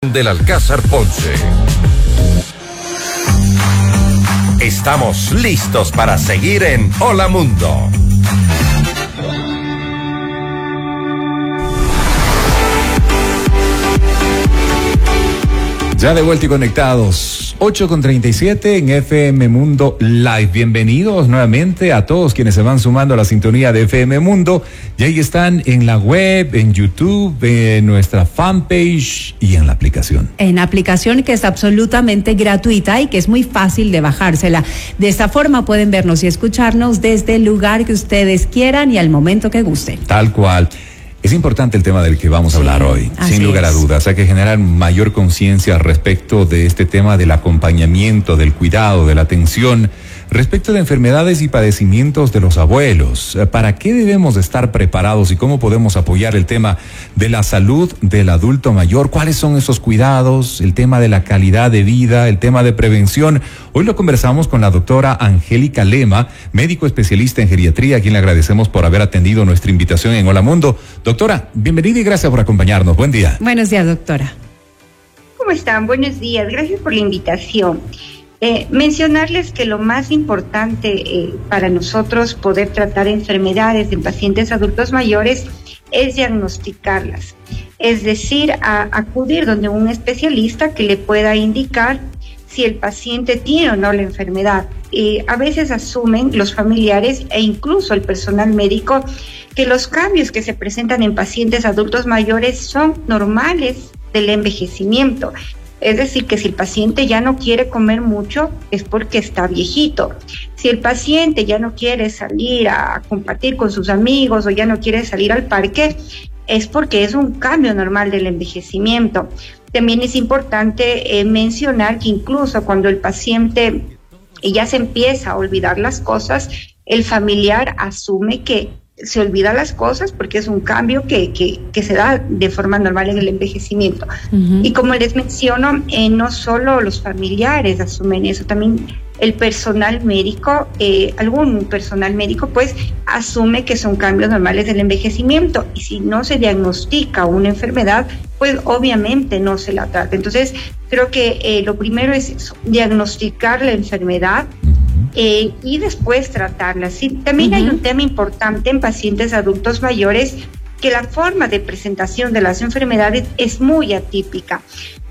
del Alcázar Ponce. Estamos listos para seguir en Hola Mundo. Ya de vuelta y conectados. 8 con 37 en FM Mundo Live. Bienvenidos nuevamente a todos quienes se van sumando a la sintonía de FM Mundo. Y ahí están en la web, en YouTube, en nuestra fanpage y en la aplicación. En aplicación que es absolutamente gratuita y que es muy fácil de bajársela. De esta forma pueden vernos y escucharnos desde el lugar que ustedes quieran y al momento que gusten. Tal cual. Es importante el tema del que vamos a hablar hoy, sin lugar a dudas. Hay que generar mayor conciencia respecto de este tema del acompañamiento, del cuidado, de la atención Respecto de enfermedades y padecimientos de los abuelos, eh, ¿para qué debemos estar preparados y cómo podemos apoyar el tema de la salud del adulto mayor? ¿Cuáles son esos cuidados? El tema de la calidad de vida, el tema de prevención. Hoy lo conversamos con la doctora Angélica Lema, médico especialista en geriatría, a quien le agradecemos por haber atendido nuestra invitación en Hola Mundo. Doctora, bienvenida y gracias por acompañarnos. Buen día. Buenos días, doctora. ¿Cómo están? Buenos días. Gracias por la invitación. Eh, mencionarles que lo más importante eh, para nosotros poder tratar enfermedades en pacientes adultos mayores es diagnosticarlas, es decir, acudir donde un especialista que le pueda indicar si el paciente tiene o no la enfermedad. A veces asumen los familiares e incluso el personal médico que los cambios que se presentan en pacientes adultos mayores son normales del envejecimiento es decir, que si el paciente ya no quiere comer mucho es porque está viejito. Si el paciente ya no quiere salir a compartir con sus amigos o ya no quiere salir al parque, es porque es un cambio normal del envejecimiento. También es importante eh, mencionar que incluso cuando el paciente ya se empieza a olvidar las cosas, el familiar asume que se olvida las cosas porque es un cambio que, que, se da de forma normal en el envejecimiento. Y como les menciono, eh, no solo los familiares asumen eso, también el personal médico, eh, algún personal médico, pues asume que son cambios normales del envejecimiento y si no se diagnostica una enfermedad, pues obviamente no se la trata. Entonces, creo que eh, lo primero es eso, diagnosticar la enfermedad eh, y después tratarlas. Sí, también hay un tema importante en pacientes adultos mayores que la forma de presentación de las enfermedades es muy atípica.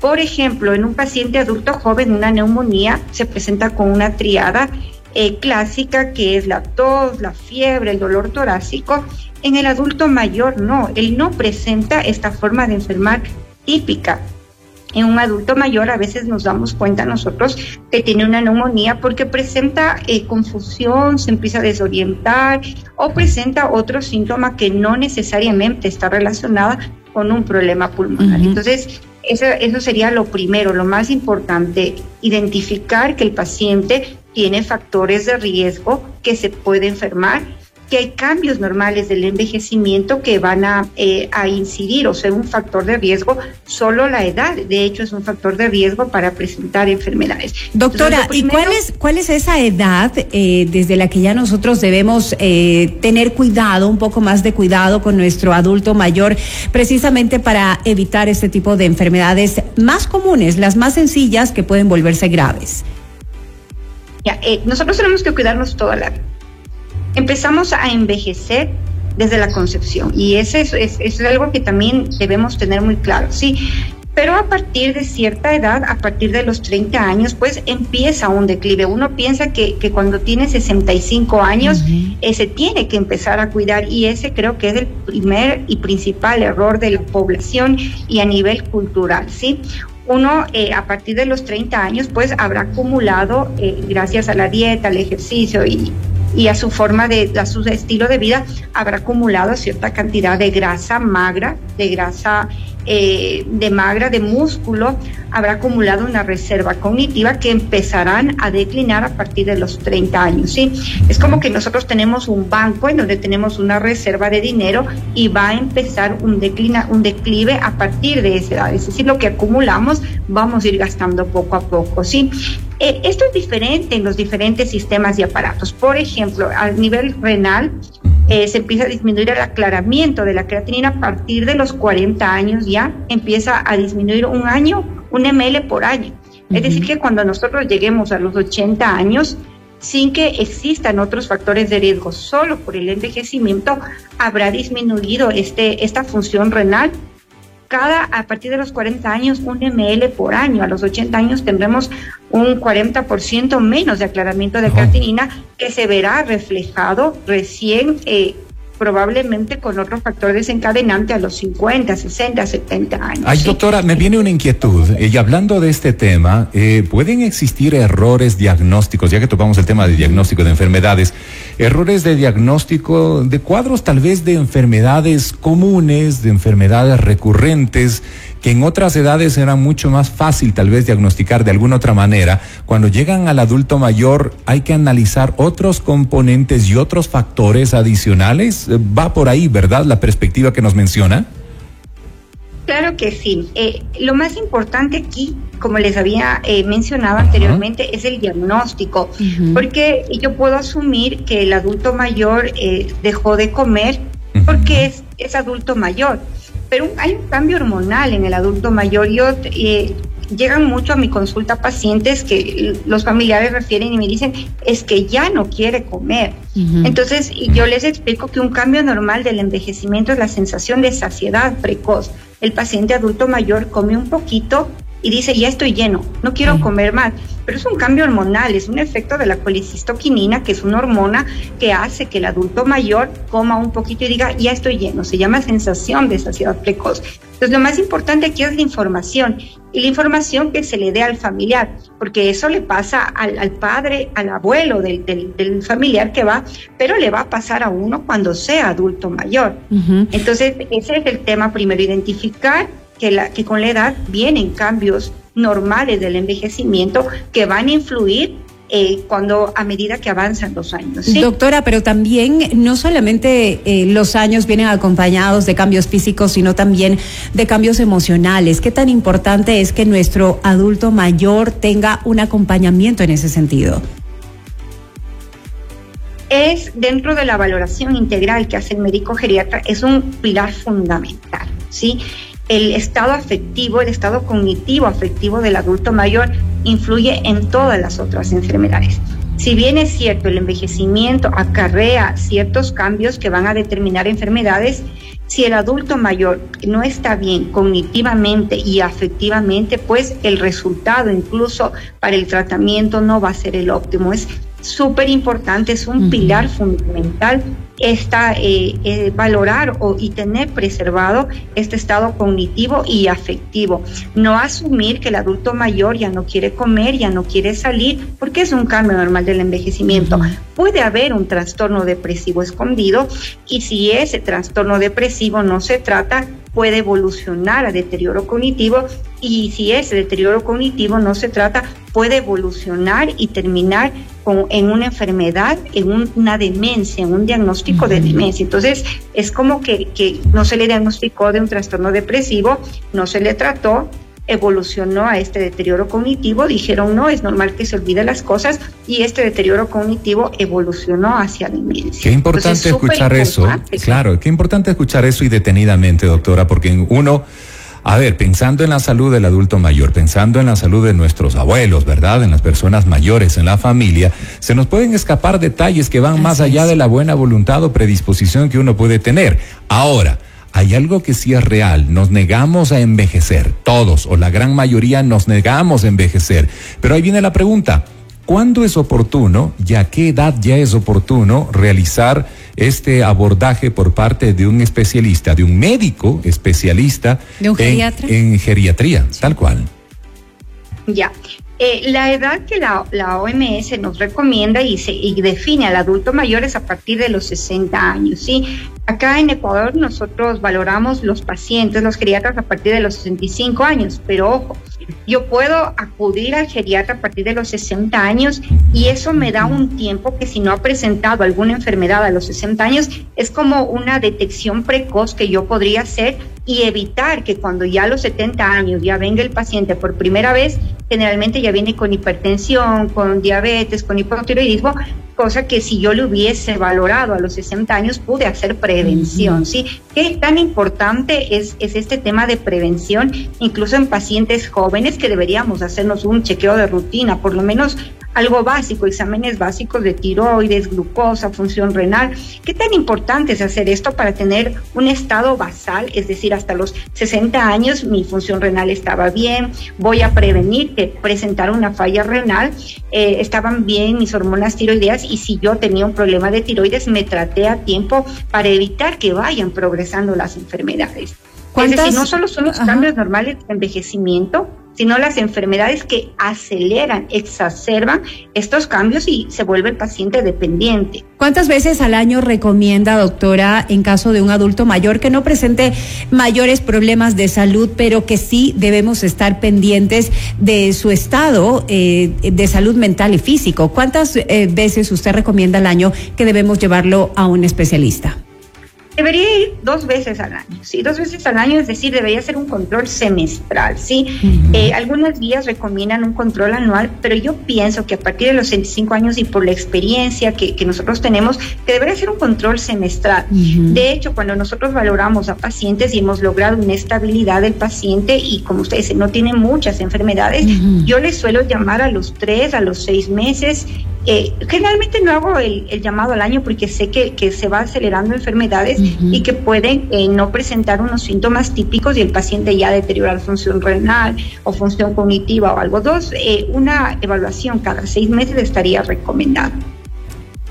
Por ejemplo, en un paciente adulto joven, una neumonía se presenta con una triada eh, clásica que es la tos, la fiebre, el dolor torácico. En el adulto mayor no, él no presenta esta forma de enfermar típica en un adulto mayor a veces nos damos cuenta nosotros que tiene una neumonía porque presenta eh, confusión, se empieza a desorientar o presenta otro síntoma que no necesariamente está relacionada con un problema pulmonar. Entonces, eso, eso sería lo primero, lo más importante, identificar que el paciente tiene factores de riesgo que se puede enfermar que hay cambios normales del envejecimiento que van a, eh, a, incidir o ser un factor de riesgo, solo la edad, de hecho, es un factor de riesgo para presentar enfermedades. Doctora, ¿y cuál es, cuál es esa edad eh, desde la que ya nosotros debemos eh, tener cuidado, un poco más de cuidado con nuestro adulto mayor, precisamente para evitar este tipo de enfermedades más comunes, las más sencillas que pueden volverse graves? Ya, nosotros tenemos que cuidarnos toda la vida empezamos a envejecer desde la concepción y ese es, es, algo que también debemos tener muy claro, sí. Pero a partir de cierta edad, a partir de los 30 años, pues empieza un declive. Uno piensa que, que cuando tiene 65 años uh se tiene que empezar a cuidar y ese creo que es el primer y principal error de la población y a nivel cultural, ¿sí? uno eh, a partir de los 30 años pues habrá acumulado, eh, gracias a la dieta, al ejercicio y, y a su forma de, a su estilo de vida, habrá acumulado cierta cantidad de grasa magra, de grasa eh, de magra, de músculo, habrá acumulado una reserva cognitiva que empezarán a declinar a partir de los 30 años. ¿sí? Es como que nosotros tenemos un banco en donde tenemos una reserva de dinero y va a empezar un, declina, un declive a partir de esa edad. Es decir, lo que acumulamos vamos a ir gastando poco a poco. ¿sí? Eh, esto es diferente en los diferentes sistemas y aparatos. Por ejemplo, a nivel renal, eh, se empieza a disminuir el aclaramiento de la creatinina a partir de los 40 años ya empieza a disminuir un año, un ml por año. Es decir, que cuando nosotros lleguemos a los 80 años, sin que existan otros factores de riesgo, solo por el envejecimiento habrá disminuido este, esta función renal cada, a partir de los 40 años, un ml por año. A los 80 años tendremos un 40% menos de aclaramiento de creatinina que se verá reflejado recién eh, probablemente con otro factor desencadenante a los 50, 60, 70 años. Ay, doctora, me viene una inquietud. Y hablando de este tema, eh, ¿pueden existir errores diagnósticos, ya que topamos el tema de diagnóstico de enfermedades, errores de diagnóstico de cuadros tal vez de enfermedades comunes, de enfermedades recurrentes? Que en otras edades era mucho más fácil tal vez diagnosticar de alguna otra manera, cuando llegan al adulto mayor hay que analizar otros componentes y otros factores adicionales. Eh, va por ahí, ¿verdad? La perspectiva que nos menciona. Claro que sí. Eh, lo más importante aquí, como les había eh, mencionado anteriormente, es el diagnóstico, porque yo puedo asumir que el adulto mayor dejó de comer porque es, es adulto mayor pero hay un cambio hormonal en el adulto mayor. Yo eh, llegan mucho a mi consulta pacientes que los familiares refieren y me dicen es que ya no quiere comer. Entonces yo les explico que un cambio normal del envejecimiento es la sensación de saciedad precoz. El paciente adulto mayor come un poquito y dice, ya estoy lleno, no quiero comer más. Pero es un cambio hormonal, es un efecto de la colicistoquinina, que es una hormona que hace que el adulto mayor coma un poquito y diga, ya estoy lleno. Se llama sensación de saciedad precoz. Entonces, lo más importante aquí es la información y la información que se le dé al familiar, porque eso le pasa al, padre, al abuelo del, del, familiar que va, pero le va a pasar a uno cuando sea adulto mayor. Entonces, ese es el tema primero, identificar que, la, que con la edad vienen cambios normales del envejecimiento que van a influir eh, cuando a medida que avanzan los años. Doctora, pero también no solamente eh, los años vienen acompañados de cambios físicos, sino también de cambios emocionales. ¿Qué tan importante es que nuestro adulto mayor tenga un acompañamiento en ese sentido? Es dentro de la valoración integral que hace el médico geriatra, es un pilar fundamental, ¿sí? El estado afectivo, el estado cognitivo afectivo del adulto mayor influye en todas las otras enfermedades. Si bien es cierto, el envejecimiento acarrea ciertos cambios que van a determinar enfermedades, si el adulto mayor no está bien cognitivamente y afectivamente, pues el resultado incluso para el tratamiento no va a ser el óptimo. Es súper importante, es un pilar fundamental esta, eh, eh, valorar o, y tener preservado este estado cognitivo y afectivo. No asumir que el adulto mayor ya no quiere comer, ya no quiere salir, porque es un cambio normal del envejecimiento. Puede haber un trastorno depresivo escondido y si ese trastorno depresivo no se trata, puede evolucionar a deterioro cognitivo y si ese deterioro cognitivo no se trata, puede evolucionar y terminar con, en una enfermedad, en una demencia, en un diagnóstico de demencia. Entonces, es como que, que no se le diagnosticó de un trastorno depresivo, no se le trató, evolucionó a este deterioro cognitivo, dijeron no, es normal que se olvide las cosas y este deterioro cognitivo evolucionó hacia demencia. Qué importante escuchar eso, claro, qué importante escuchar eso y detenidamente, doctora, porque uno... A ver, pensando en la salud del adulto mayor, pensando en la salud de nuestros abuelos, ¿verdad? En las personas mayores, en la familia, se nos pueden escapar detalles que van más allá de la buena voluntad o predisposición que uno puede tener. Ahora, hay algo que sí es real, nos negamos a envejecer, todos o la gran mayoría nos negamos a envejecer. Pero ahí viene la pregunta, ¿cuándo es oportuno y a qué edad ya es oportuno realizar este abordaje por parte de un especialista, de un médico especialista en, geriatría, tal cual? Ya, eh, la edad que la, OMS nos recomienda y, se, y define al adulto mayor es a partir de los 60 años, ¿sí? Acá en Ecuador nosotros valoramos los pacientes, los geriatras a partir de los 65 años, pero ojo, yo puedo acudir al geriatra a partir de los 60 años y eso me da un tiempo que si no ha presentado alguna enfermedad a los 60 años es como una detección precoz que yo podría hacer y evitar que cuando ya a los 70 años ya venga el paciente por primera vez, generalmente ya viene con hipertensión, con diabetes, con hipotiroidismo, cosa que si yo le hubiese valorado a los 60 años pude hacer prevención, ¿sí? ¿Qué tan importante es, es este tema de prevención, incluso en pacientes jóvenes que deberíamos hacernos un chequeo de rutina, por lo menos algo básico, exámenes básicos de tiroides, glucosa, función renal. ¿Qué tan importante es hacer esto para tener un estado basal? Es decir, hasta los 60 años mi función renal estaba bien, voy a prevenir que presentar una falla renal, eh, estaban bien mis hormonas tiroideas y si yo tenía un problema de tiroides me traté a tiempo para evitar que vayan progresando las enfermedades. Es decir, no solo son los cambios normales de envejecimiento, sino las enfermedades que aceleran, exacerban estos cambios y se vuelve el paciente dependiente. ¿Cuántas veces al año recomienda, doctora, en caso de un adulto mayor que no presente mayores problemas de salud, pero que sí debemos estar pendientes de su estado eh, de salud mental y físico? ¿Cuántas eh, veces usted recomienda al año que debemos llevarlo a un especialista? Debería ir dos veces al año, ¿sí? Dos veces al año, es decir, debería ser un control semestral, ¿sí? Eh, algunas guías recomiendan un control anual, pero yo pienso que a partir de los 65 años y por la experiencia que, nosotros tenemos, que debería ser un control semestral. De hecho, cuando nosotros valoramos a pacientes y hemos logrado una estabilidad del paciente y como ustedes dicen, no tiene muchas enfermedades, yo les suelo llamar a los tres, a los seis meses eh, generalmente no hago el, llamado al año porque sé que, que se va acelerando enfermedades y que pueden eh, no presentar unos síntomas típicos y el paciente ya deteriorar función renal o función cognitiva o algo. Dos, eh, una evaluación cada seis meses estaría recomendada.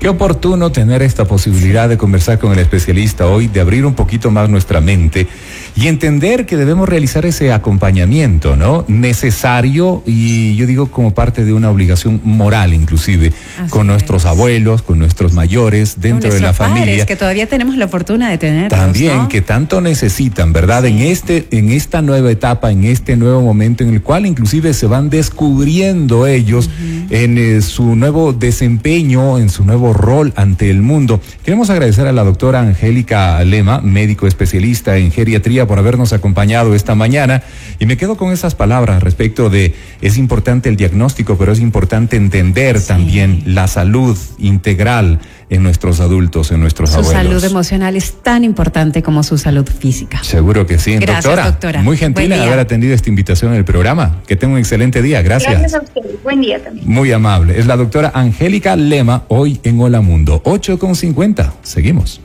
Qué oportuno tener esta posibilidad de conversar con el especialista hoy, de abrir un poquito más nuestra mente y entender que debemos realizar ese acompañamiento, ¿no? Necesario y yo digo como parte de una obligación moral inclusive, con nuestros abuelos, con nuestros mayores, dentro de la familia. que todavía tenemos la fortuna de tener. También, que tanto necesitan, ¿verdad? En, este, en esta nueva etapa, en este nuevo momento en el cual inclusive se van descubriendo ellos en eh, su nuevo desempeño, en su nuevo rol ante el mundo. Queremos agradecer a la doctora Angélica Lema, médico especialista en geriatría, por habernos acompañado esta mañana. Y me quedo con esas palabras respecto de es importante el diagnóstico, pero es importante entender también la salud integral en nuestros adultos, en nuestros su abuelos. Su salud emocional es tan importante como su salud física. Seguro que sí. Gracias, doctora. Muy gentil de haber atendido esta invitación en el programa. Que tenga un excelente día. Gracias. Gracias a usted. Buen día también. Muy amable. Es la doctora Angélica Lema, hoy en Hola Mundo. 8 con 50. Seguimos.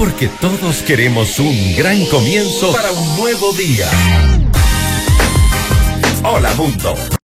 Porque todos queremos un gran comienzo para un nuevo día. Hola Mundo.